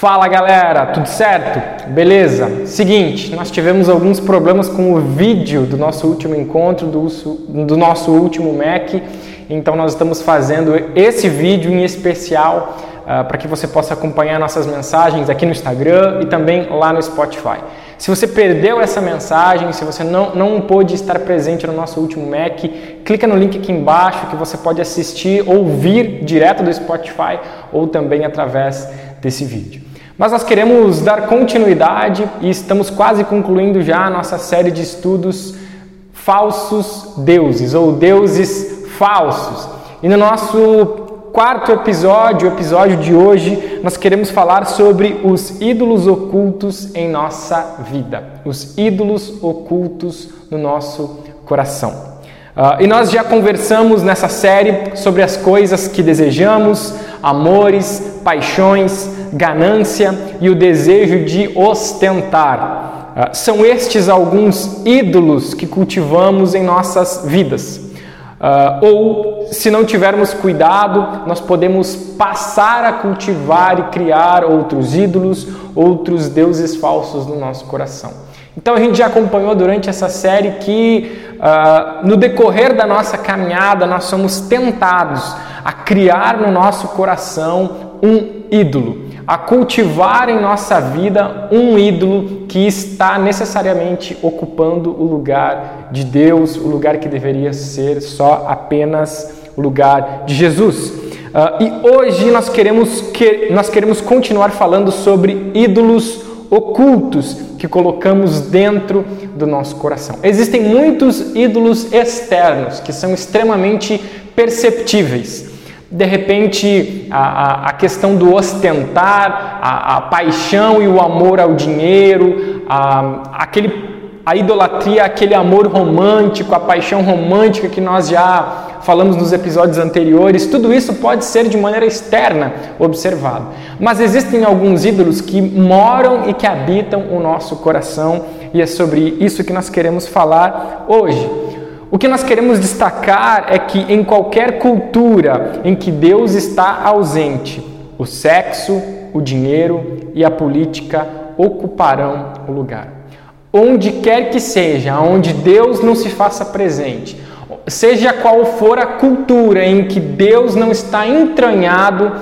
Fala galera, tudo certo? Beleza? Seguinte, nós tivemos alguns problemas com o vídeo do nosso último encontro, do, do nosso último Mac, então nós estamos fazendo esse vídeo em especial uh, para que você possa acompanhar nossas mensagens aqui no Instagram e também lá no Spotify. Se você perdeu essa mensagem, se você não, não pôde estar presente no nosso último Mac, clica no link aqui embaixo que você pode assistir, ouvir direto do Spotify ou também através desse vídeo. Mas nós queremos dar continuidade e estamos quase concluindo já a nossa série de estudos falsos deuses ou deuses falsos. E no nosso quarto episódio, o episódio de hoje, nós queremos falar sobre os ídolos ocultos em nossa vida, os ídolos ocultos no nosso coração. Uh, e nós já conversamos nessa série sobre as coisas que desejamos, amores, paixões, ganância e o desejo de ostentar. Uh, são estes alguns ídolos que cultivamos em nossas vidas. Uh, ou, se não tivermos cuidado, nós podemos passar a cultivar e criar outros ídolos, outros deuses falsos no nosso coração. Então a gente já acompanhou durante essa série que uh, no decorrer da nossa caminhada nós somos tentados a criar no nosso coração um ídolo, a cultivar em nossa vida um ídolo que está necessariamente ocupando o lugar de Deus, o lugar que deveria ser só apenas o lugar de Jesus. Uh, e hoje nós queremos, que, nós queremos continuar falando sobre ídolos ocultos que colocamos dentro do nosso coração. Existem muitos ídolos externos que são extremamente perceptíveis de repente a, a, a questão do ostentar, a, a, paixão e o amor ao dinheiro, aquele, a idolatria, aquele amor romântico, a paixão romântica que nós já falamos nos episódios anteriores, tudo isso pode ser de maneira externa observado. Mas existem alguns ídolos que moram e que habitam o nosso coração e é sobre isso que nós queremos falar hoje. O que nós queremos destacar é que em qualquer cultura em que Deus está ausente, o sexo, o dinheiro e a política ocuparão o lugar. Onde quer que seja, onde Deus não se faça presente, seja qual for a cultura em que Deus não está entranhado,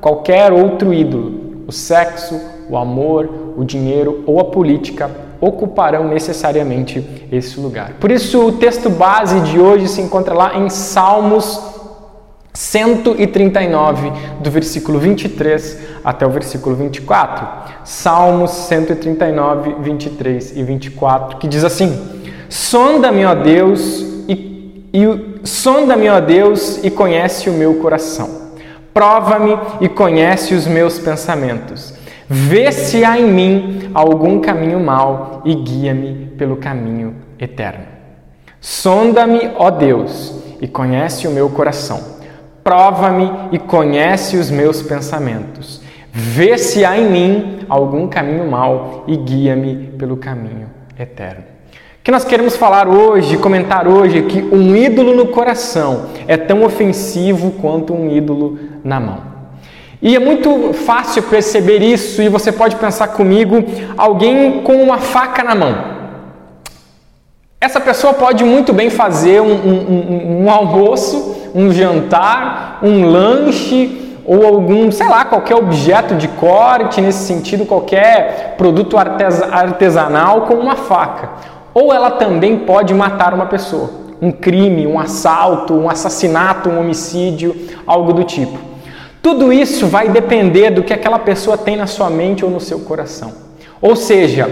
qualquer outro ídolo, o sexo, o amor, o dinheiro ou a política ocuparão necessariamente esse lugar. Por isso, o texto base de hoje se encontra lá em Salmos 139, do versículo 23 até o versículo 24. Salmos 139, 23 e 24, que diz assim: Sonda-me, ó Deus, e, sonda-me, ó Deus, e conhece o meu coração. Prova-me e conhece os meus pensamentos Vê se há em mim algum caminho mau e guia-me pelo caminho eterno. Sonda-me, ó Deus, e conhece o meu coração. Prova-me e conhece os meus pensamentos. Vê se há em mim algum caminho mau e guia-me pelo caminho eterno. Que nós queremos falar hoje, comentar hoje, é que um ídolo no coração é tão ofensivo quanto um ídolo na mão. E é muito fácil perceber isso, e você pode pensar comigo: alguém com uma faca na mão. Essa pessoa pode muito bem fazer um, um, um, almoço, um jantar, um lanche ou algum, sei lá, qualquer objeto de corte, nesse sentido, qualquer produto artesanal com uma faca. Ou ela também pode matar uma pessoa, um crime, um assalto, um assassinato, um homicídio, algo do tipo. Tudo isso vai depender do que aquela pessoa tem na sua mente ou no seu coração. Ou seja,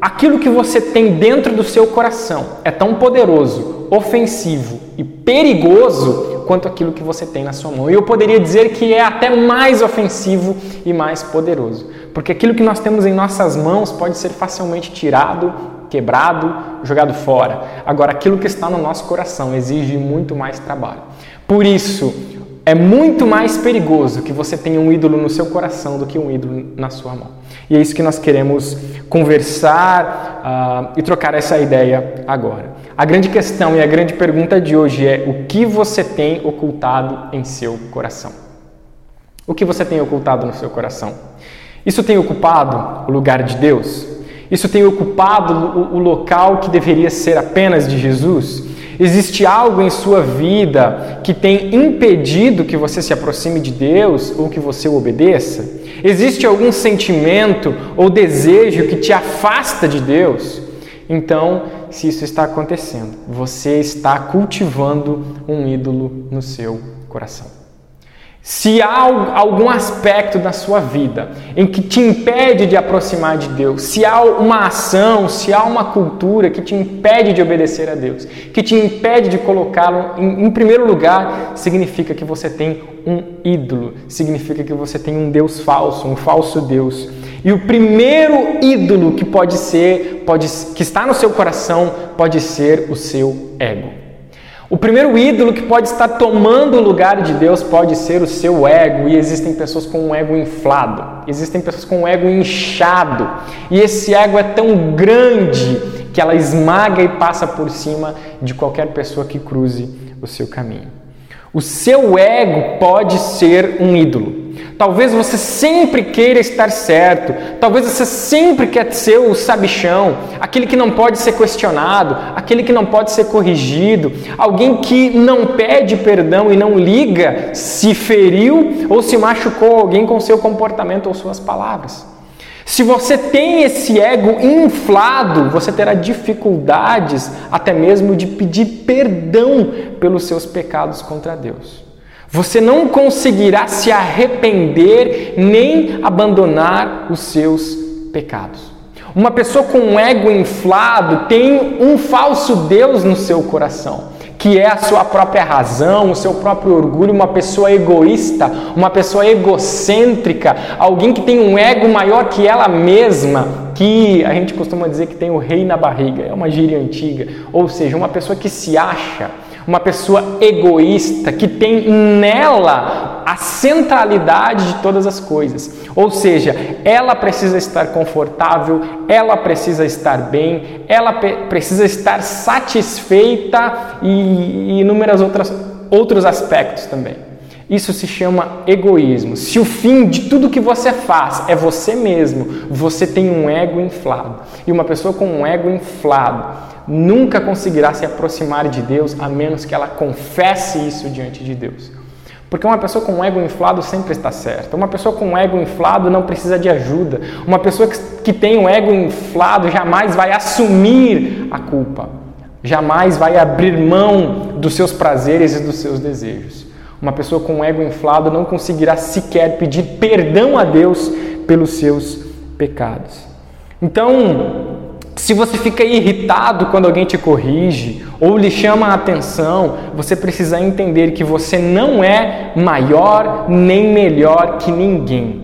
aquilo que você tem dentro do seu coração é tão poderoso, ofensivo e perigoso quanto aquilo que você tem na sua mão. E eu poderia dizer que é até mais ofensivo e mais poderoso, porque aquilo que nós temos em nossas mãos pode ser facilmente tirado, quebrado, jogado fora. Agora, aquilo que está no nosso coração exige muito mais trabalho. Por isso, é muito mais perigoso que você tenha um ídolo no seu coração do que um ídolo na sua mão. E é isso que nós queremos conversar uh, e trocar essa ideia agora. A grande questão e a grande pergunta de hoje é: o que você tem ocultado em seu coração? O que você tem ocultado no seu coração? Isso tem ocupado o lugar de Deus? Isso tem ocupado o, o local que deveria ser apenas de Jesus? Existe algo em sua vida que tem impedido que você se aproxime de Deus ou que você o obedeça? Existe algum sentimento ou desejo que te afasta de Deus? Então, se isso está acontecendo, você está cultivando um ídolo no seu coração. Se há algum aspecto da sua vida em que te impede de aproximar de Deus, se há uma ação, se há uma cultura que te impede de obedecer a Deus, que te impede de colocá-lo em, em, primeiro lugar, significa que você tem um ídolo, significa que você tem um Deus falso, um falso Deus. E o primeiro ídolo que pode ser, pode, que está no seu coração, pode ser o seu ego. O primeiro ídolo que pode estar tomando o lugar de Deus pode ser o seu ego, e existem pessoas com um ego inflado, existem pessoas com um ego inchado, e esse ego é tão grande que ela esmaga e passa por cima de qualquer pessoa que cruze o seu caminho. O seu ego pode ser um ídolo. Talvez você sempre queira estar certo, talvez você sempre quer ser o sabichão, aquele que não pode ser questionado, aquele que não pode ser corrigido, alguém que não pede perdão e não liga se feriu ou se machucou alguém com seu comportamento ou suas palavras. Se você tem esse ego inflado, você terá dificuldades até mesmo de pedir perdão pelos seus pecados contra Deus. Você não conseguirá se arrepender nem abandonar os seus pecados. Uma pessoa com um ego inflado tem um falso Deus no seu coração, que é a sua própria razão, o seu próprio orgulho, uma pessoa egoísta, uma pessoa egocêntrica, alguém que tem um ego maior que ela mesma, que a gente costuma dizer que tem o rei na barriga, é uma gíria antiga, ou seja, uma pessoa que se acha uma pessoa egoísta que tem nela a centralidade de todas as coisas. Ou seja, ela precisa estar confortável, ela precisa estar bem, ela precisa estar satisfeita e, e inúmeras outras outros aspectos também. Isso se chama egoísmo. Se o fim de tudo que você faz é você mesmo, você tem um ego inflado. E uma pessoa com um ego inflado, nunca conseguirá se aproximar de Deus a menos que ela confesse isso diante de Deus. Porque uma pessoa com um ego inflado sempre está certa. Uma pessoa com um ego inflado não precisa de ajuda. Uma pessoa que, tem um ego inflado jamais vai assumir a culpa. Jamais vai abrir mão dos seus prazeres e dos seus desejos. Uma pessoa com ego inflado não conseguirá sequer pedir perdão a Deus pelos seus pecados. Então, se você fica irritado quando alguém te corrige ou lhe chama a atenção, você precisa entender que você não é maior nem melhor que ninguém.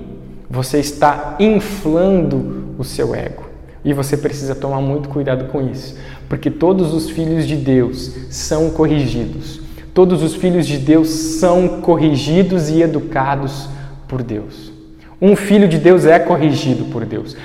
Você está inflando o seu ego. E você precisa tomar muito cuidado com isso, porque todos os filhos de Deus são corrigidos. Todos os filhos de Deus são corrigidos e educados por Deus. Um filho de Deus é corrigido por Deus.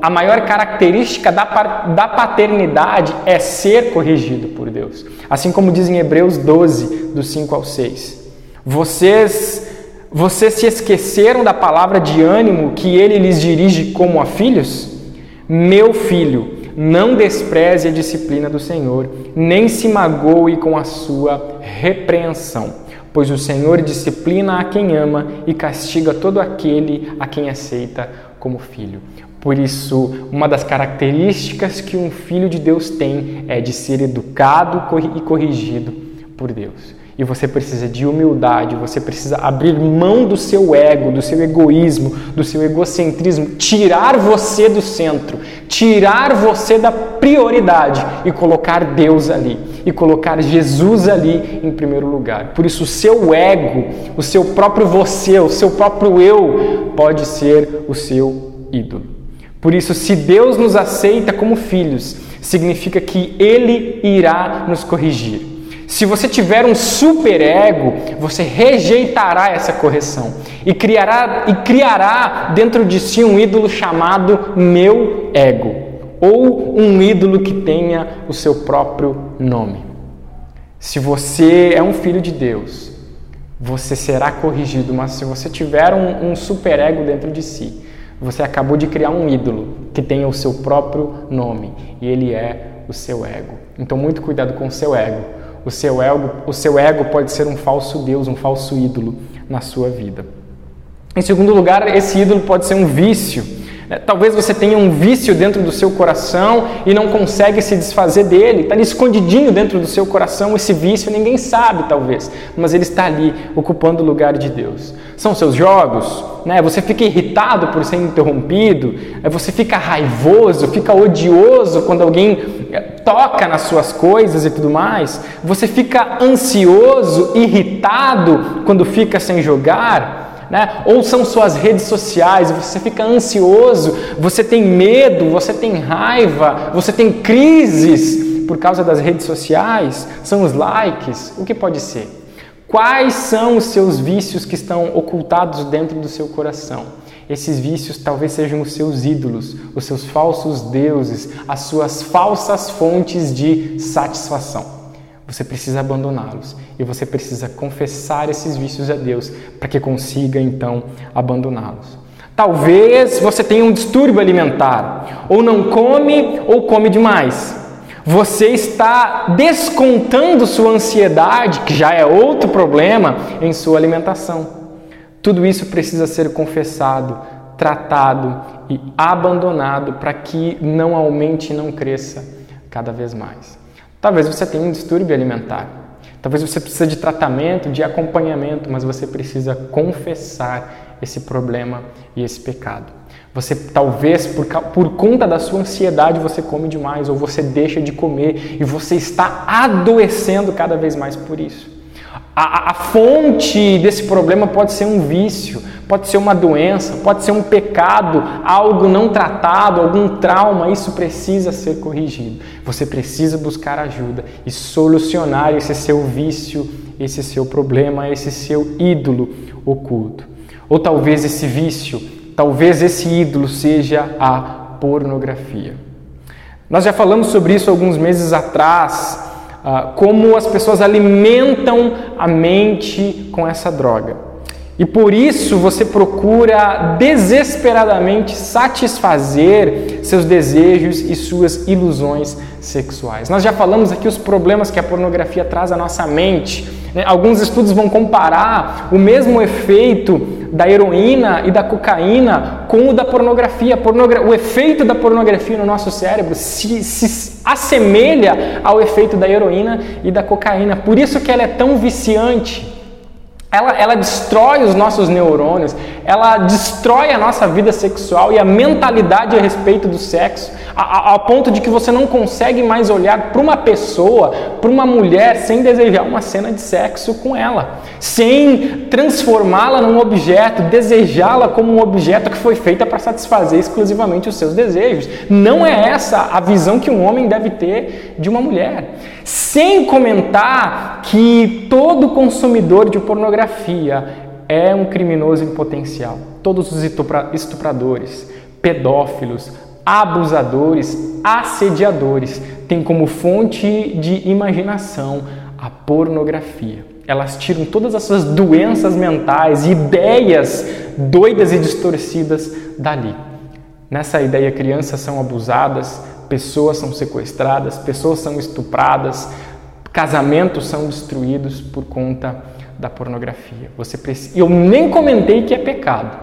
A maior característica da, da paternidade é ser corrigido por Deus. Assim como diz em Hebreus 12, do 5 ao 6. Vocês, vocês se esqueceram da palavra de ânimo que ele lhes dirige como a filhos? Meu filho, não despreze a disciplina do Senhor, nem se magoe com a sua repreensão pois o Senhor disciplina a quem ama e castiga todo aquele a quem aceita como filho. Por isso, uma das características que um filho de Deus tem é de ser educado e corrigido por Deus. E você precisa de humildade, você precisa abrir mão do seu ego, do seu egoísmo, do seu egocentrismo, tirar você do centro, tirar você da prioridade e colocar Deus ali, e colocar Jesus ali em primeiro lugar. Por isso, o seu ego, o seu próprio você, o seu próprio eu, pode ser o seu ídolo. Por isso, se Deus nos aceita como filhos, significa que Ele irá nos corrigir. Se você tiver um superego, você rejeitará essa correção e criará, e criará dentro de si um ídolo chamado meu ego, ou um ídolo que tenha o seu próprio nome. Se você é um filho de Deus, você será corrigido, mas se você tiver um, um superego dentro de si, Você acabou de criar um ídolo que tem o seu próprio nome e ele é o seu ego. Então, muito cuidado com o seu ego. O seu ego, o seu ego pode ser um falso Deus, um falso ídolo na sua vida. Em segundo lugar, esse ídolo pode ser um vício talvez você tenha um vício dentro do seu coração e não consegue se desfazer dele. Está ali escondidinho dentro do seu coração esse vício, ninguém sabe, talvez, mas ele está ali ocupando o lugar de Deus. São seus jogos, né? Você fica irritado por ser interrompido, é, você fica raivoso, fica odioso quando alguém é, toca nas suas coisas e tudo mais. Você fica ansioso, irritado quando fica sem jogar né? ou são suas redes sociais, você fica ansioso, você tem medo, você tem raiva, você tem crises por causa das redes sociais, são os likes, o que pode ser? Quais são os seus vícios que estão ocultados dentro do seu coração? Esses vícios talvez sejam os seus ídolos, os seus falsos deuses, as suas falsas fontes de satisfação. Você precisa abandoná-los e você precisa confessar esses vícios a Deus para que consiga então abandoná-los. Talvez você tenha um distúrbio alimentar, ou não come ou come demais. Você está descontando sua ansiedade, que já é outro problema, em sua alimentação. Tudo isso precisa ser confessado, tratado e abandonado para que não aumente e não cresça cada vez mais. Talvez você tenha um distúrbio alimentar. Talvez você precise de tratamento, de acompanhamento, mas você precisa confessar esse problema e esse pecado. Você talvez por, por conta da sua ansiedade você come demais ou você deixa de comer e você está adoecendo cada vez mais por isso. A, a, fonte desse problema pode ser um vício, pode ser uma doença, pode ser um pecado, algo não tratado, algum trauma. Isso precisa ser corrigido. Você precisa buscar ajuda e solucionar esse seu vício, esse seu problema, esse seu ídolo oculto. Ou talvez esse vício, talvez esse ídolo seja a pornografia. Nós já falamos sobre isso alguns meses atrás ah, como as pessoas alimentam a mente com essa droga. E por isso você procura desesperadamente satisfazer seus desejos e suas ilusões sexuais. Nós já falamos aqui os problemas que a pornografia traz à nossa mente. Né? Alguns estudos vão comparar o mesmo efeito da heroína e da cocaína com o da pornografia. Pornogra o efeito da pornografia no nosso cérebro se, se assemelha ao efeito da heroína e da cocaína. Por isso que ela é tão viciante. Ela, ela destrói os nossos neurônios, ela destrói a nossa vida sexual e a mentalidade a respeito do sexo, ao ponto de que você não consegue mais olhar para uma pessoa, para uma mulher, sem desejar uma cena de sexo com ela, sem transformá-la num objeto, desejá-la como um objeto que foi feita para satisfazer exclusivamente os seus desejos. Não é essa a visão que um homem deve ter de uma mulher. Sem comentar que todo consumidor de pornografia é um criminoso em potencial. Todos os estupradores, pedófilos, abusadores, assediadores têm como fonte de imaginação a pornografia. Elas tiram todas as suas doenças mentais, ideias doidas e distorcidas dali. Nessa ideia, crianças são abusadas, pessoas são sequestradas, pessoas são estupradas, casamentos são destruídos por conta da pornografia. Você precisa... Eu nem comentei que é pecado,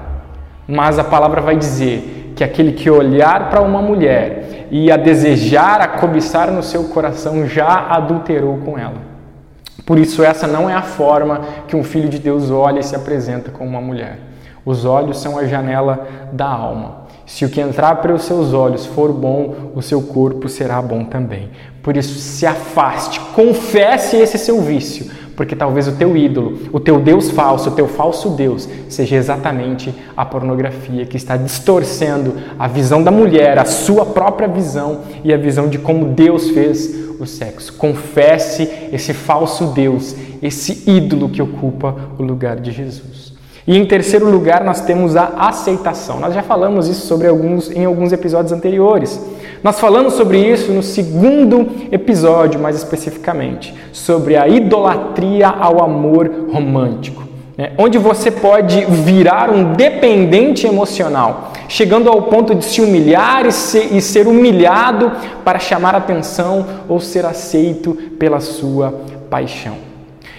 mas a palavra vai dizer que aquele que olhar para uma mulher e a desejar, a cobiçar no seu coração, já adulterou com ela. Por isso, essa não é a forma que um filho de Deus olha e se apresenta com uma mulher. Os olhos são a janela da alma. Se o que entrar pelos seus olhos for bom, o seu corpo será bom também. Por isso, se afaste, confesse esse seu vício, porque talvez o teu ídolo, o teu Deus falso, o teu falso Deus, seja exatamente a pornografia que está distorcendo a visão da mulher, a sua própria visão e a visão de como Deus fez o sexo. Confesse esse falso Deus, esse ídolo que ocupa o lugar de Jesus. E em terceiro lugar, nós temos a aceitação. Nós já falamos isso sobre alguns em alguns episódios anteriores. Nós falamos sobre isso no segundo episódio, mais especificamente, sobre a idolatria ao amor romântico. Né? Onde você pode virar um dependente emocional, chegando ao ponto de se humilhar e ser, e ser humilhado para chamar atenção ou ser aceito pela sua paixão.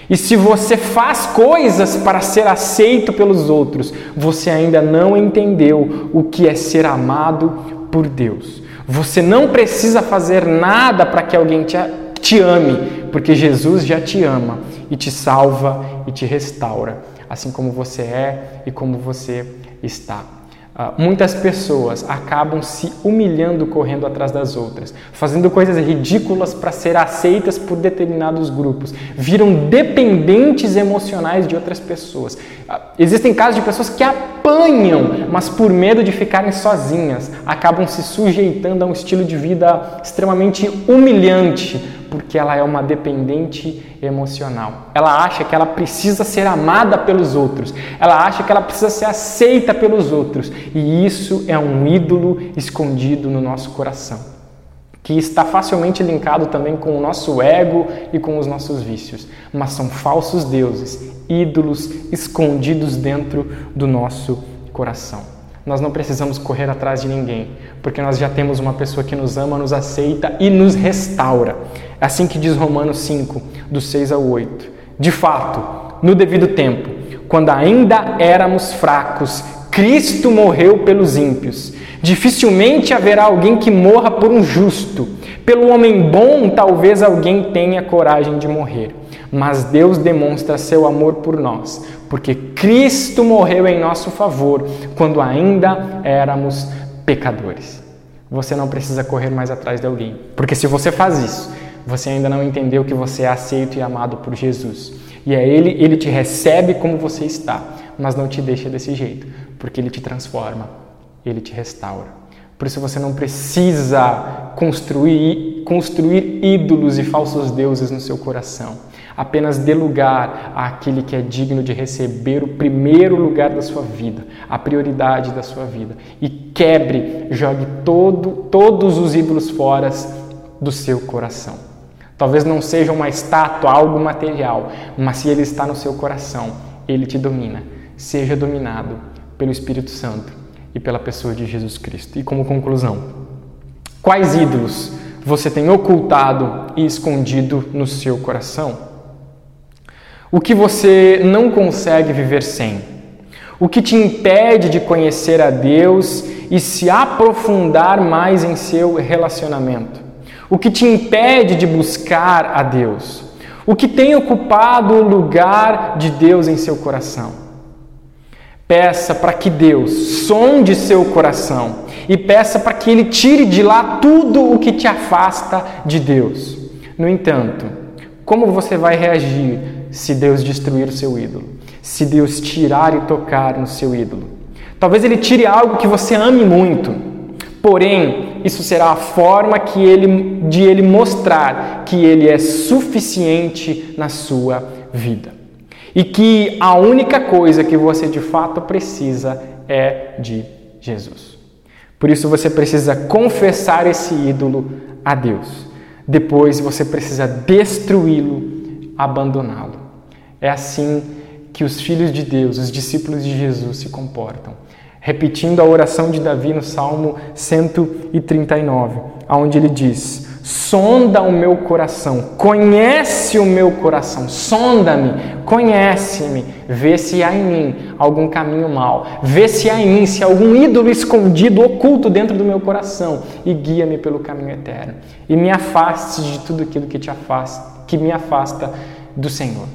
E se você faz coisas para ser aceito pelos outros, você ainda não entendeu o que é ser amado por Deus. Você não precisa fazer nada para que alguém te, te ame, porque Jesus já te ama e te salva e te restaura, assim como você é e como você está. Uh, muitas pessoas acabam se humilhando correndo atrás das outras, fazendo coisas ridículas para ser aceitas por determinados grupos, viram dependentes emocionais de outras pessoas. Uh, existem casos de pessoas que apanham, mas por medo de ficarem sozinhas, acabam se sujeitando a um estilo de vida extremamente humilhante, porque ela é uma dependente emocional. Ela acha que ela precisa ser amada pelos outros. Ela acha que ela precisa ser aceita pelos outros. E isso é um ídolo escondido no nosso coração, que está facilmente linkado também com o nosso ego e com os nossos vícios. Mas são falsos deuses, ídolos escondidos dentro do nosso coração. Nós não precisamos correr atrás de ninguém, porque nós já temos uma pessoa que nos ama, nos aceita e nos restaura. É assim que diz Romanos 5, do 6 ao 8. De fato, no devido tempo, quando ainda éramos fracos, Cristo morreu pelos ímpios. Dificilmente haverá alguém que morra por um justo. Pelo homem bom, talvez alguém tenha coragem de morrer. Mas Deus demonstra seu amor por nós, porque Cristo morreu em nosso favor quando ainda éramos pecadores. Você não precisa correr mais atrás de alguém, porque se você faz isso, você ainda não entendeu que você é aceito e amado por Jesus. E é Ele, Ele te recebe como você está, mas não te deixa desse jeito, porque Ele te transforma, Ele te restaura. Por isso você não precisa construir, construir ídolos e falsos deuses no seu coração. Apenas dê lugar àquele que é digno de receber o primeiro lugar da sua vida, a prioridade da sua vida. E quebre, jogue todo, todos os ídolos fora do seu coração. Talvez não seja uma estátua, algo material, mas se ele está no seu coração, ele te domina. Seja dominado pelo Espírito Santo e pela pessoa de Jesus Cristo. E como conclusão, quais ídolos você tem ocultado e escondido no seu coração? O que você não consegue viver sem? O que te impede de conhecer a Deus e se aprofundar mais em seu relacionamento? O que te impede de buscar a Deus? O que tem ocupado o lugar de Deus em seu coração? Peça para que Deus sonde seu coração e peça para que Ele tire de lá tudo o que te afasta de Deus. No entanto, como você vai reagir se Deus destruir o seu ídolo, se Deus tirar e tocar no seu ídolo. Talvez ele tire algo que você ame muito, porém, isso será a forma que ele, de ele mostrar que ele é suficiente na sua vida. E que a única coisa que você de fato precisa é de Jesus. Por isso você precisa confessar esse ídolo a Deus. Depois você precisa destruí-lo, abandoná-lo. É assim que os filhos de Deus, os discípulos de Jesus se comportam. Repetindo a oração de Davi no Salmo 139, onde ele diz: Sonda o meu coração, conhece o meu coração, sonda-me, conhece-me, vê se há em mim algum caminho mau, vê se há em mim se há algum ídolo escondido, oculto dentro do meu coração e guia-me pelo caminho eterno. E me afaste de tudo aquilo que te afasta, que me afasta do Senhor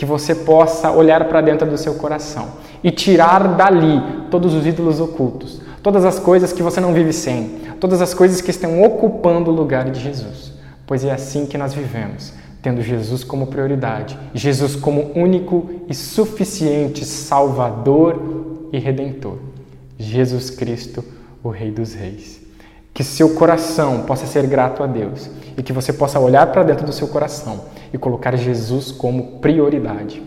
que você possa olhar para dentro do seu coração e tirar dali todos os ídolos ocultos, todas as coisas que você não vive sem, todas as coisas que estão ocupando o lugar de Jesus. Pois é assim que nós vivemos, tendo Jesus como prioridade, Jesus como único e suficiente Salvador e Redentor. Jesus Cristo, o Rei dos Reis. Que seu coração possa ser grato a Deus e que você possa olhar para dentro do seu coração e colocar Jesus como prioridade.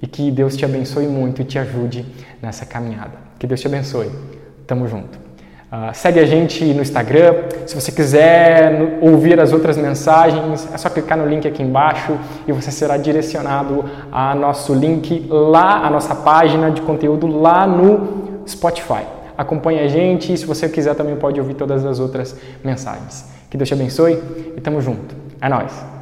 E que Deus te abençoe muito e te ajude nessa caminhada. Que Deus te abençoe. Tamo junto. Uh, segue a gente no Instagram. Se você quiser ouvir as outras mensagens, é só clicar no link aqui embaixo e você será direcionado a nosso link lá, a nossa página de conteúdo lá no Spotify. Acompanhe a gente e se você quiser também pode ouvir todas as outras mensagens. Que Deus te abençoe e tamo junto. É nóis!